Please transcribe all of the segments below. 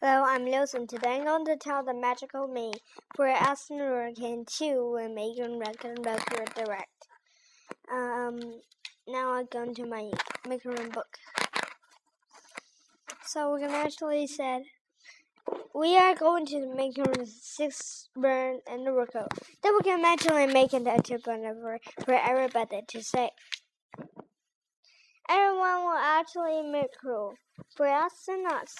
Hello, I'm Wilson. Today I'm going to tell the magical me for Aston Hurricane 2 and Megan Record Record Direct. Um, now I'm going to my room book. So we can actually said we are going to make six burn and the workout. Then we can actually make it a for, for everybody to say. Everyone will actually make rule for us and us.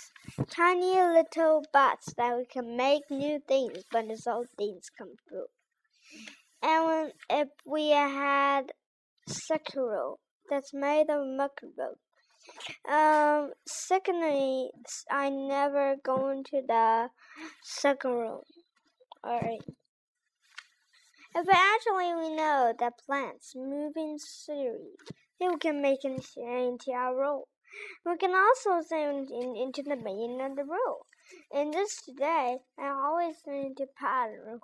Tiny little bots that we can make new things when the old things come through. And when, if we had Sekiro that's made of mushroom. Um, secondly, I never go into the room. Alright. If actually we know that plants move in series, we can make into our role. We can also send in, into the beginning of the row. In this today, I always need to pattern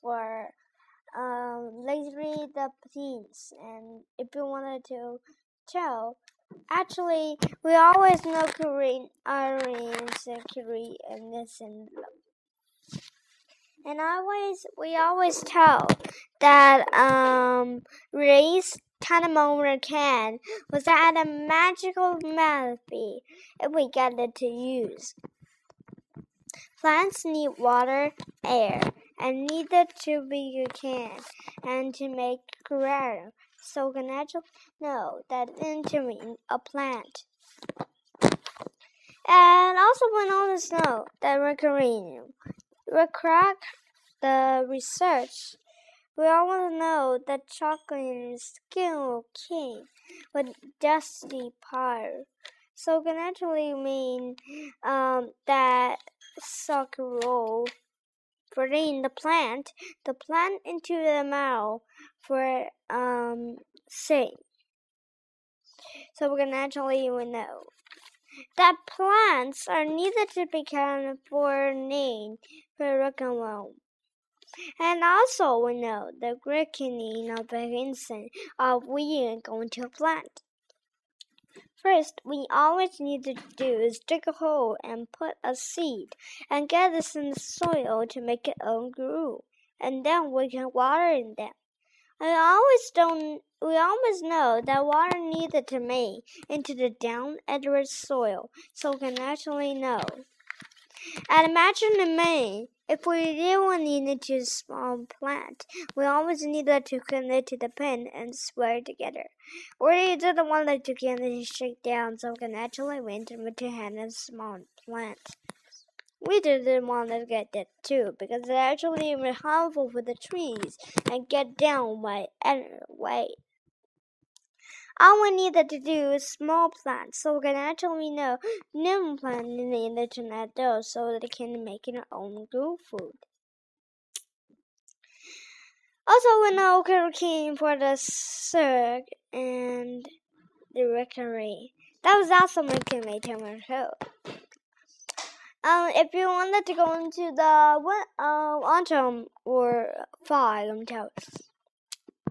for um, lazy the teens. And if you wanted to tell, actually, we always know Korean, Korean, Korean, and this and and always we always tell that um race Tanamora can was that a magical melody if we get it to use. Plants need water, air, and neither to be can, and to make grow. So can actually know that entering a plant. And also we know the snow that recurring. Recrack the research we all want to know that chocolate skin king with dusty part. So can actually mean um, that soccer roll putting the plant, the plant into the mouth for um sing. So we can actually know that plants are neither to be counted for name for rock and also we know the reckoning of instant of we are going to plant. First, we always need to do is dig a hole and put a seed and get this in the soil to make it own grow. And then we can water in them. We always don't we always know that water needed to make into the down Edward soil, so we can actually know. And imagine the main if we really needed to small plant, we always needed to connect to the pen and swear together. Or We didn't want it to get shake down, so we can actually went to hand a small plant. We didn't want to get that too, because it actually harmful for the trees and get down by any way. All we needed to do is small plants, so we can actually know new plants in the internet though, so that it can make their own grow food. Also, we know cooking for the circ and the rectory. That was also making my timer show. Um, if you wanted to go into the uh, autumn or fall, I'm telling.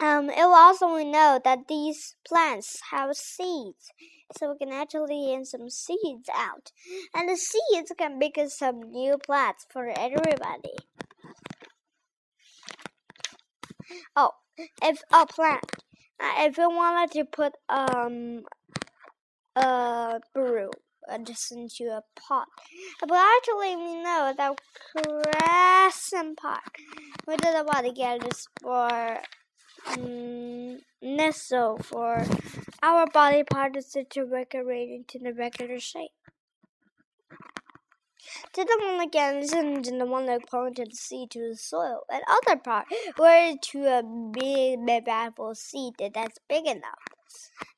Um, it will also know that these plants have seeds, so we can actually get some seeds out, and the seeds can make some new plants for everybody. Oh, if a plant, uh, if you wanted to put um a brew uh, just into a pot, but actually we know that crescent pot, we didn't want to get this for mm, nestle for our body parts to decorate into the regular shape. To the one again isn't the one that pointed the seed to the soil, and other part where to a big big apple seed that's big enough.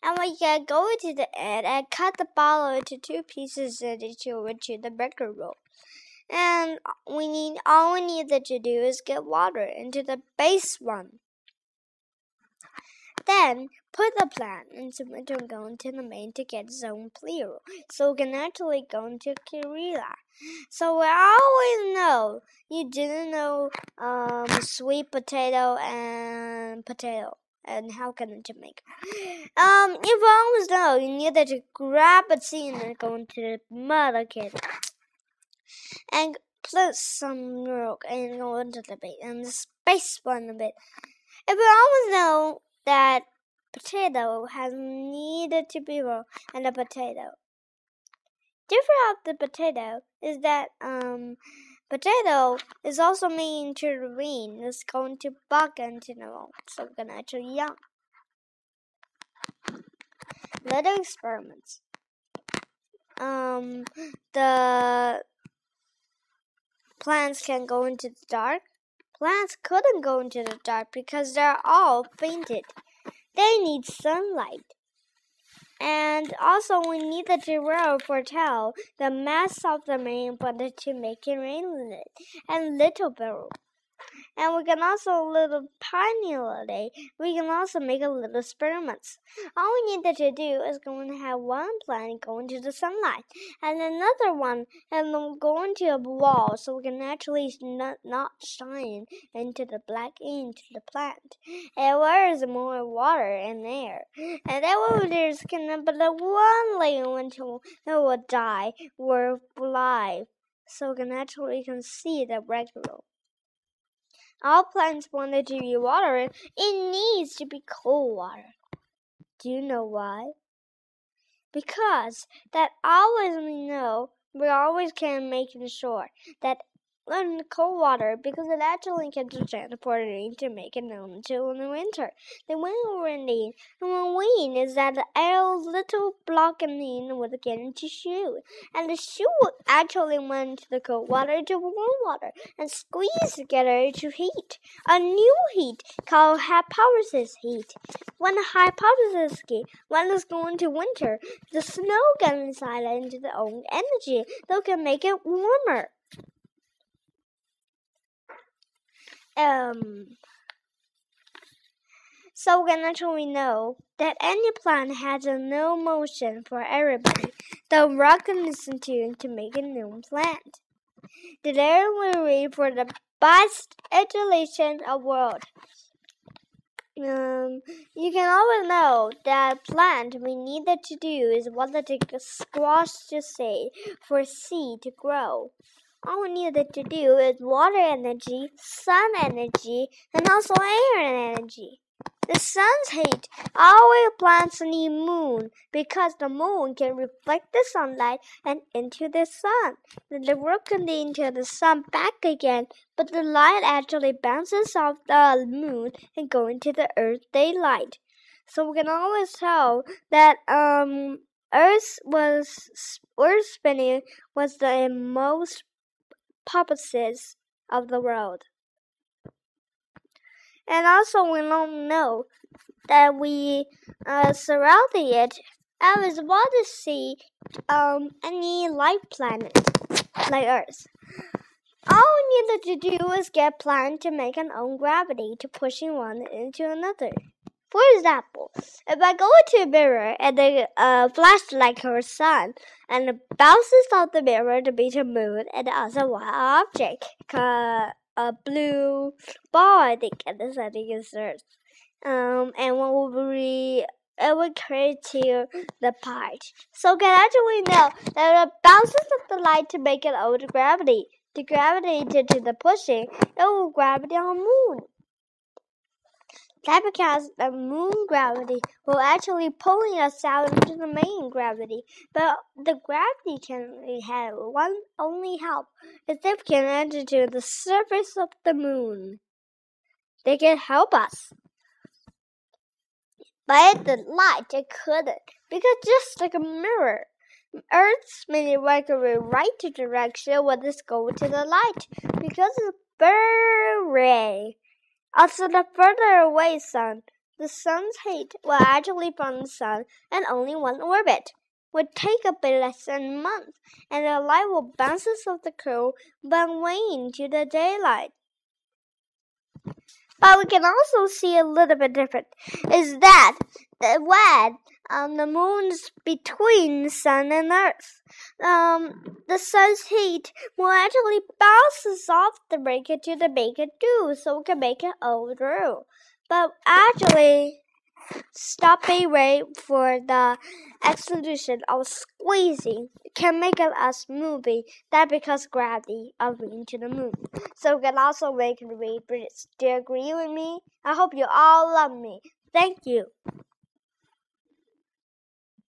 And we can go to the end and cut the bottle into two pieces and into into the baker roll. And we need all we need to do is get water into the base one. Then put the plant and go into the main to get zone clear. So we can actually go into Kirilla. So we always know you didn't know um, sweet potato and potato and how can it make um you always know you needed to grab a seed and go into the mother kit and put some milk and go into the bit and the space one a bit. If we always know that potato has needed to be raw and a potato. Different of the potato is that um potato is also mean to the rain is going to bug into the room, so we're gonna actually young. Little experiments. Um the plants can go into the dark. Plants couldn't go into the dark because they're all painted. They need sunlight. And also, we need the to foretell the mass of the main body to make it rain and little barrel. And we can also a little little we can also make a little experiments. All we need to do is going to have one plant go into the sunlight and another one and then going to a wall so we can actually not, not shine into the black into the plant. Where is more water and air. And that way there's gonna but the one layer until it will die or fly. So we can actually can see the regular. All plants wanted to be watered, it needs to be cold water. Do you know why? Because that always we know we always can make sure that in cold water because it actually can transport it to make it known in the winter. The wind windy and when wind is that the air little block in would get into shoe. And the shoe actually went to the cold water to warm water and squeeze together to heat. A new heat called hypothesis heat. When the hypothesis heat when it's going to winter, the snow gets inside into the own energy that can make it warmer. Um, so naturally know that any plant has a no motion for everybody. The rock can listen to to make a new plant. Air will read for the best education of world. Um, you can always know that plant we needed to do is what the squash to say for seed to grow. All we needed to do is water energy, sun energy, and also air energy. The sun's heat always plants need moon because the moon can reflect the sunlight and into the sun. Then the work can into the sun back again, but the light actually bounces off the moon and go into the earth daylight. So we can always tell that um Earth was Earth spinning was the most purposes of the world. And also, we don't know that we uh, surrounding it as well to see um, any life planet like Earth. All we needed to do was get planet to make an own gravity to pushing one into another. For example, if I go into a mirror and the uh, flashlight her sun and it bounces off the mirror to be the moon and also one object, a blue ball, I think, and this I think is Earth. Um, and what will be it will create to the part. So can actually know that it bounces off the light to make it own gravity. The gravity to, to the pushing, it will gravity on moon. That because the moon gravity will actually pulling us out into the main gravity. But the gravity can have one only help is if we can enter to the surface of the moon. They can help us. But the light it couldn't because just like a mirror. Earth's mini many regular right the direction will just go to the light because it's very also, the further away sun, the sun's heat will actually from the sun and only one orbit. Would take a bit less than a month, and the light will bounce off the cool but wane to the daylight. But we can also see a little bit different. Is that the when um, the moon's between the sun and earth. Um, the sun's heat will actually bounces off the breaker to the baker too, so we can make it all through. But actually, stop a ray for the exclusion of squeezing can make us moving that because gravity of being to the moon. So we can also make the. Do you agree with me? I hope you all love me. Thank you.